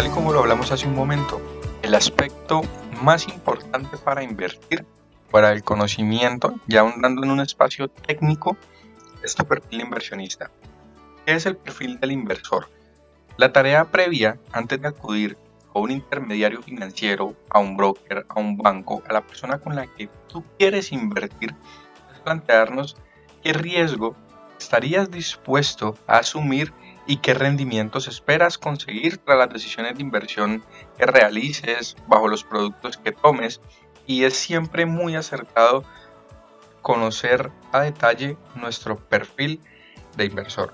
Tal y como lo hablamos hace un momento, el aspecto más importante para invertir, para el conocimiento, ya ahondando en un espacio técnico, es tu perfil inversionista. ¿Qué es el perfil del inversor? La tarea previa, antes de acudir a un intermediario financiero, a un broker, a un banco, a la persona con la que tú quieres invertir, es plantearnos qué riesgo estarías dispuesto a asumir y qué rendimientos esperas conseguir tras las decisiones de inversión que realices, bajo los productos que tomes, y es siempre muy acertado conocer a detalle nuestro perfil de inversor.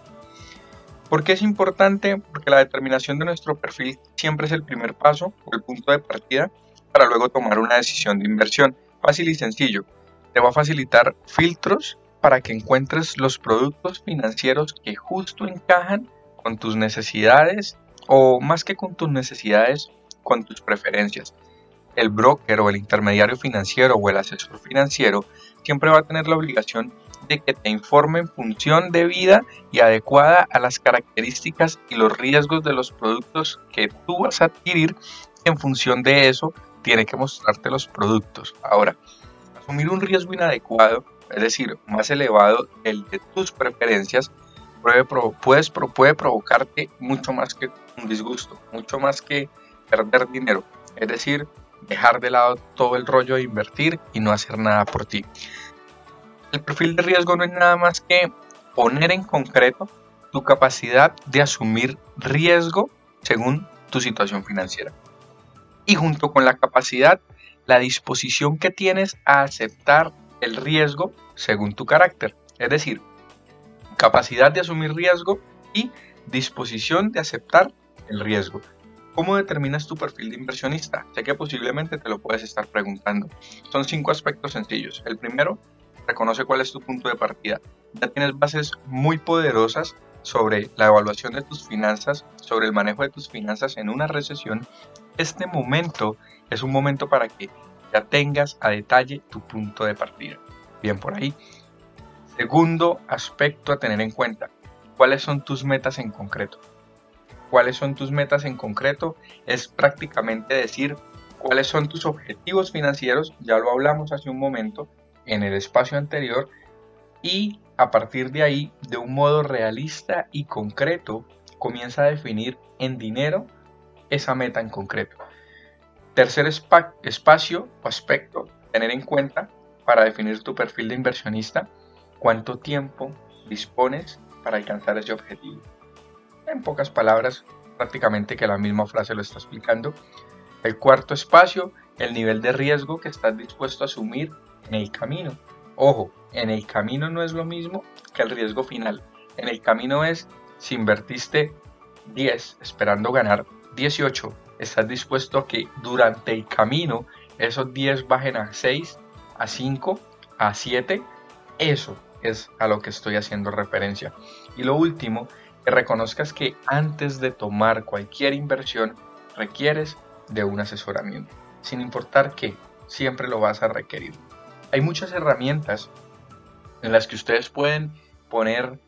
¿Por qué es importante? Porque la determinación de nuestro perfil siempre es el primer paso o el punto de partida para luego tomar una decisión de inversión. Fácil y sencillo. Te va a facilitar filtros para que encuentres los productos financieros que justo encajan con tus necesidades o más que con tus necesidades, con tus preferencias. El broker o el intermediario financiero o el asesor financiero siempre va a tener la obligación de que te informe en función de vida y adecuada a las características y los riesgos de los productos que tú vas a adquirir. En función de eso, tiene que mostrarte los productos. Ahora, asumir un riesgo inadecuado, es decir, más elevado el de tus preferencias, puede, puedes, puede provocarte mucho más que un disgusto, mucho más que perder dinero. Es decir, dejar de lado todo el rollo de invertir y no hacer nada por ti. El perfil de riesgo no es nada más que poner en concreto tu capacidad de asumir riesgo según tu situación financiera. Y junto con la capacidad, la disposición que tienes a aceptar el riesgo según tu carácter. Es decir, capacidad de asumir riesgo y disposición de aceptar el riesgo. ¿Cómo determinas tu perfil de inversionista? Sé que posiblemente te lo puedes estar preguntando. Son cinco aspectos sencillos. El primero, reconoce cuál es tu punto de partida. Ya tienes bases muy poderosas sobre la evaluación de tus finanzas, sobre el manejo de tus finanzas en una recesión. Este momento es un momento para que ya tengas a detalle tu punto de partida. Bien por ahí. Segundo aspecto a tener en cuenta, ¿cuáles son tus metas en concreto? ¿Cuáles son tus metas en concreto? Es prácticamente decir cuáles son tus objetivos financieros, ya lo hablamos hace un momento en el espacio anterior, y a partir de ahí, de un modo realista y concreto, comienza a definir en dinero esa meta en concreto. Tercer espacio o aspecto, tener en cuenta para definir tu perfil de inversionista, cuánto tiempo dispones para alcanzar ese objetivo. En pocas palabras, prácticamente que la misma frase lo está explicando. El cuarto espacio, el nivel de riesgo que estás dispuesto a asumir en el camino. Ojo, en el camino no es lo mismo que el riesgo final. En el camino es si invertiste 10 esperando ganar 18, estás dispuesto a que durante el camino esos 10 bajen a 6, a 5, a 7. Eso es a lo que estoy haciendo referencia. Y lo último, que reconozcas que antes de tomar cualquier inversión requieres de un asesoramiento, sin importar que siempre lo vas a requerir. Hay muchas herramientas en las que ustedes pueden poner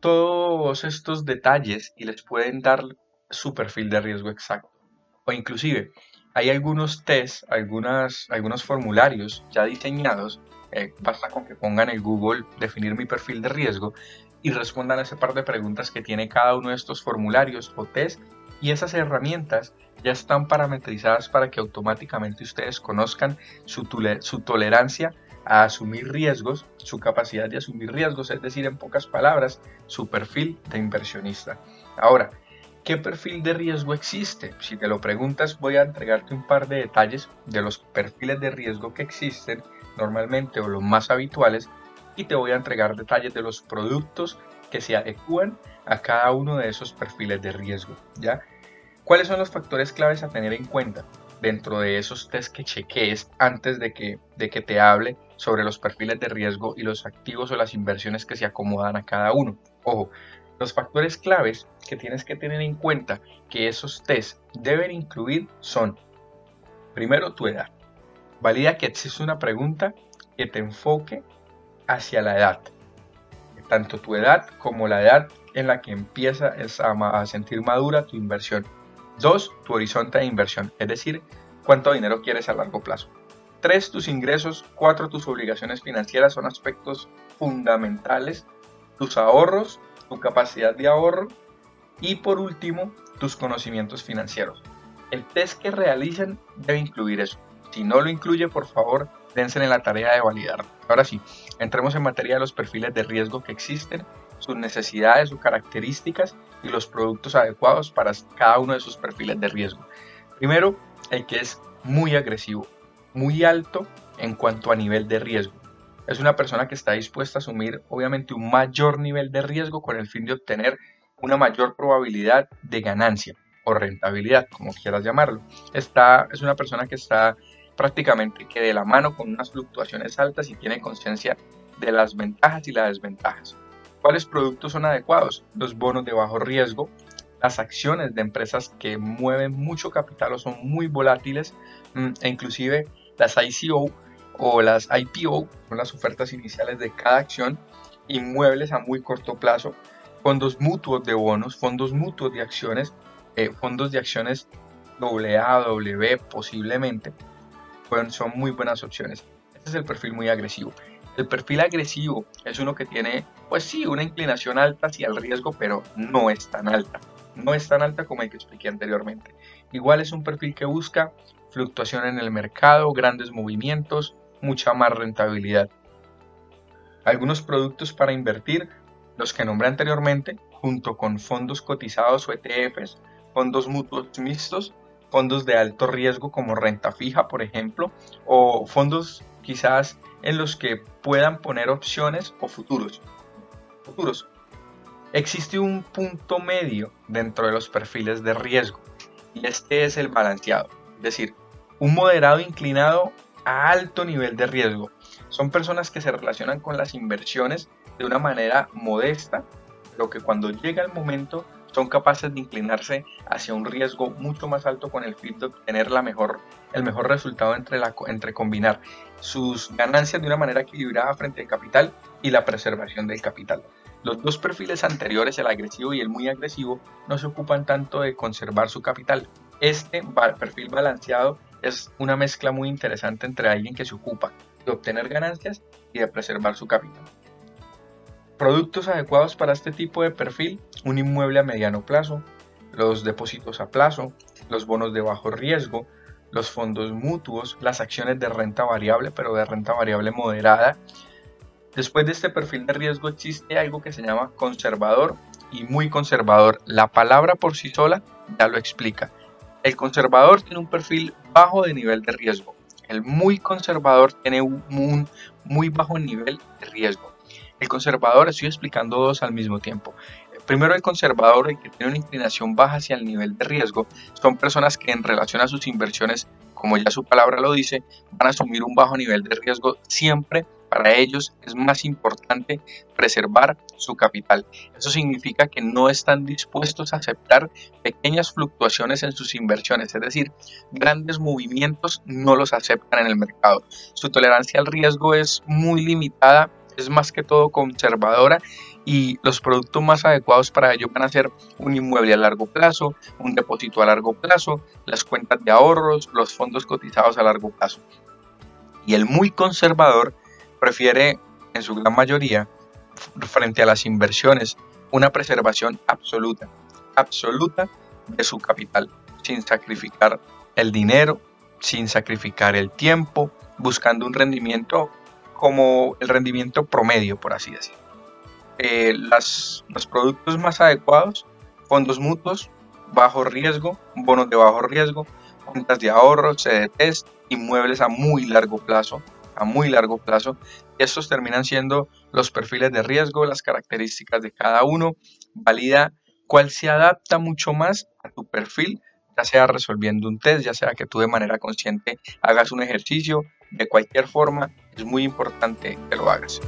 todos estos detalles y les pueden dar su perfil de riesgo exacto. O inclusive hay algunos test, algunas, algunos formularios ya diseñados eh, basta con que pongan en Google definir mi perfil de riesgo y respondan a ese par de preguntas que tiene cada uno de estos formularios o test y esas herramientas ya están parametrizadas para que automáticamente ustedes conozcan su, su tolerancia a asumir riesgos, su capacidad de asumir riesgos, es decir, en pocas palabras, su perfil de inversionista. Ahora, ¿qué perfil de riesgo existe? Si te lo preguntas, voy a entregarte un par de detalles de los perfiles de riesgo que existen normalmente o los más habituales y te voy a entregar detalles de los productos que se adecúan a cada uno de esos perfiles de riesgo, ¿ya? ¿Cuáles son los factores claves a tener en cuenta dentro de esos test que chequees antes de que, de que te hable sobre los perfiles de riesgo y los activos o las inversiones que se acomodan a cada uno? Ojo, los factores claves que tienes que tener en cuenta que esos test deben incluir son, primero, tu edad valida que existe una pregunta que te enfoque hacia la edad. Tanto tu edad como la edad en la que empieza a sentir madura tu inversión. 2. Tu horizonte de inversión, es decir, cuánto dinero quieres a largo plazo. 3. Tus ingresos. 4. Tus obligaciones financieras son aspectos fundamentales. Tus ahorros, tu capacidad de ahorro. Y por último, tus conocimientos financieros. El test que realicen debe incluir eso. Si no lo incluye, por favor, dense en la tarea de validar. Ahora sí, entremos en materia de los perfiles de riesgo que existen, sus necesidades, sus características y los productos adecuados para cada uno de sus perfiles de riesgo. Primero, el que es muy agresivo, muy alto en cuanto a nivel de riesgo. Es una persona que está dispuesta a asumir obviamente un mayor nivel de riesgo con el fin de obtener una mayor probabilidad de ganancia o rentabilidad, como quieras llamarlo. Esta es una persona que está prácticamente que de la mano con unas fluctuaciones altas y tiene conciencia de las ventajas y las desventajas. ¿Cuáles productos son adecuados? Los bonos de bajo riesgo, las acciones de empresas que mueven mucho capital o son muy volátiles, mm, e inclusive las ICO o las IPO, son las ofertas iniciales de cada acción, inmuebles a muy corto plazo, fondos mutuos de bonos, fondos mutuos de acciones, eh, fondos de acciones AA, W posiblemente, son muy buenas opciones. Este es el perfil muy agresivo. El perfil agresivo es uno que tiene, pues sí, una inclinación alta hacia el riesgo, pero no es tan alta. No es tan alta como el que expliqué anteriormente. Igual es un perfil que busca fluctuación en el mercado, grandes movimientos, mucha más rentabilidad. Algunos productos para invertir, los que nombré anteriormente, junto con fondos cotizados o ETFs, fondos mutuos mixtos, fondos de alto riesgo como renta fija, por ejemplo, o fondos quizás en los que puedan poner opciones o futuros. Futuros. Existe un punto medio dentro de los perfiles de riesgo y este es el balanceado, es decir, un moderado inclinado a alto nivel de riesgo. Son personas que se relacionan con las inversiones de una manera modesta, pero que cuando llega el momento son capaces de inclinarse hacia un riesgo mucho más alto con el fin de obtener la mejor, el mejor resultado entre, la, entre combinar sus ganancias de una manera equilibrada frente al capital y la preservación del capital. Los dos perfiles anteriores, el agresivo y el muy agresivo, no se ocupan tanto de conservar su capital. Este perfil balanceado es una mezcla muy interesante entre alguien que se ocupa de obtener ganancias y de preservar su capital. Productos adecuados para este tipo de perfil, un inmueble a mediano plazo, los depósitos a plazo, los bonos de bajo riesgo, los fondos mutuos, las acciones de renta variable, pero de renta variable moderada. Después de este perfil de riesgo existe algo que se llama conservador y muy conservador. La palabra por sí sola ya lo explica. El conservador tiene un perfil bajo de nivel de riesgo. El muy conservador tiene un muy bajo nivel de riesgo. El conservador, estoy explicando dos al mismo tiempo. Primero, el conservador, el que tiene una inclinación baja hacia el nivel de riesgo, son personas que en relación a sus inversiones, como ya su palabra lo dice, van a asumir un bajo nivel de riesgo siempre. Para ellos es más importante preservar su capital. Eso significa que no están dispuestos a aceptar pequeñas fluctuaciones en sus inversiones, es decir, grandes movimientos no los aceptan en el mercado. Su tolerancia al riesgo es muy limitada es más que todo conservadora y los productos más adecuados para ello van a ser un inmueble a largo plazo, un depósito a largo plazo, las cuentas de ahorros, los fondos cotizados a largo plazo. Y el muy conservador prefiere, en su gran mayoría, frente a las inversiones, una preservación absoluta, absoluta de su capital, sin sacrificar el dinero, sin sacrificar el tiempo, buscando un rendimiento como el rendimiento promedio, por así decirlo. Eh, los productos más adecuados, fondos mutuos, bajo riesgo, bonos de bajo riesgo, cuentas de ahorro, CDTs, inmuebles a muy largo plazo, a muy largo plazo. Estos terminan siendo los perfiles de riesgo, las características de cada uno, valida cuál se adapta mucho más a tu perfil, ya sea resolviendo un test, ya sea que tú de manera consciente hagas un ejercicio, de cualquier forma es muy importante que lo hagas.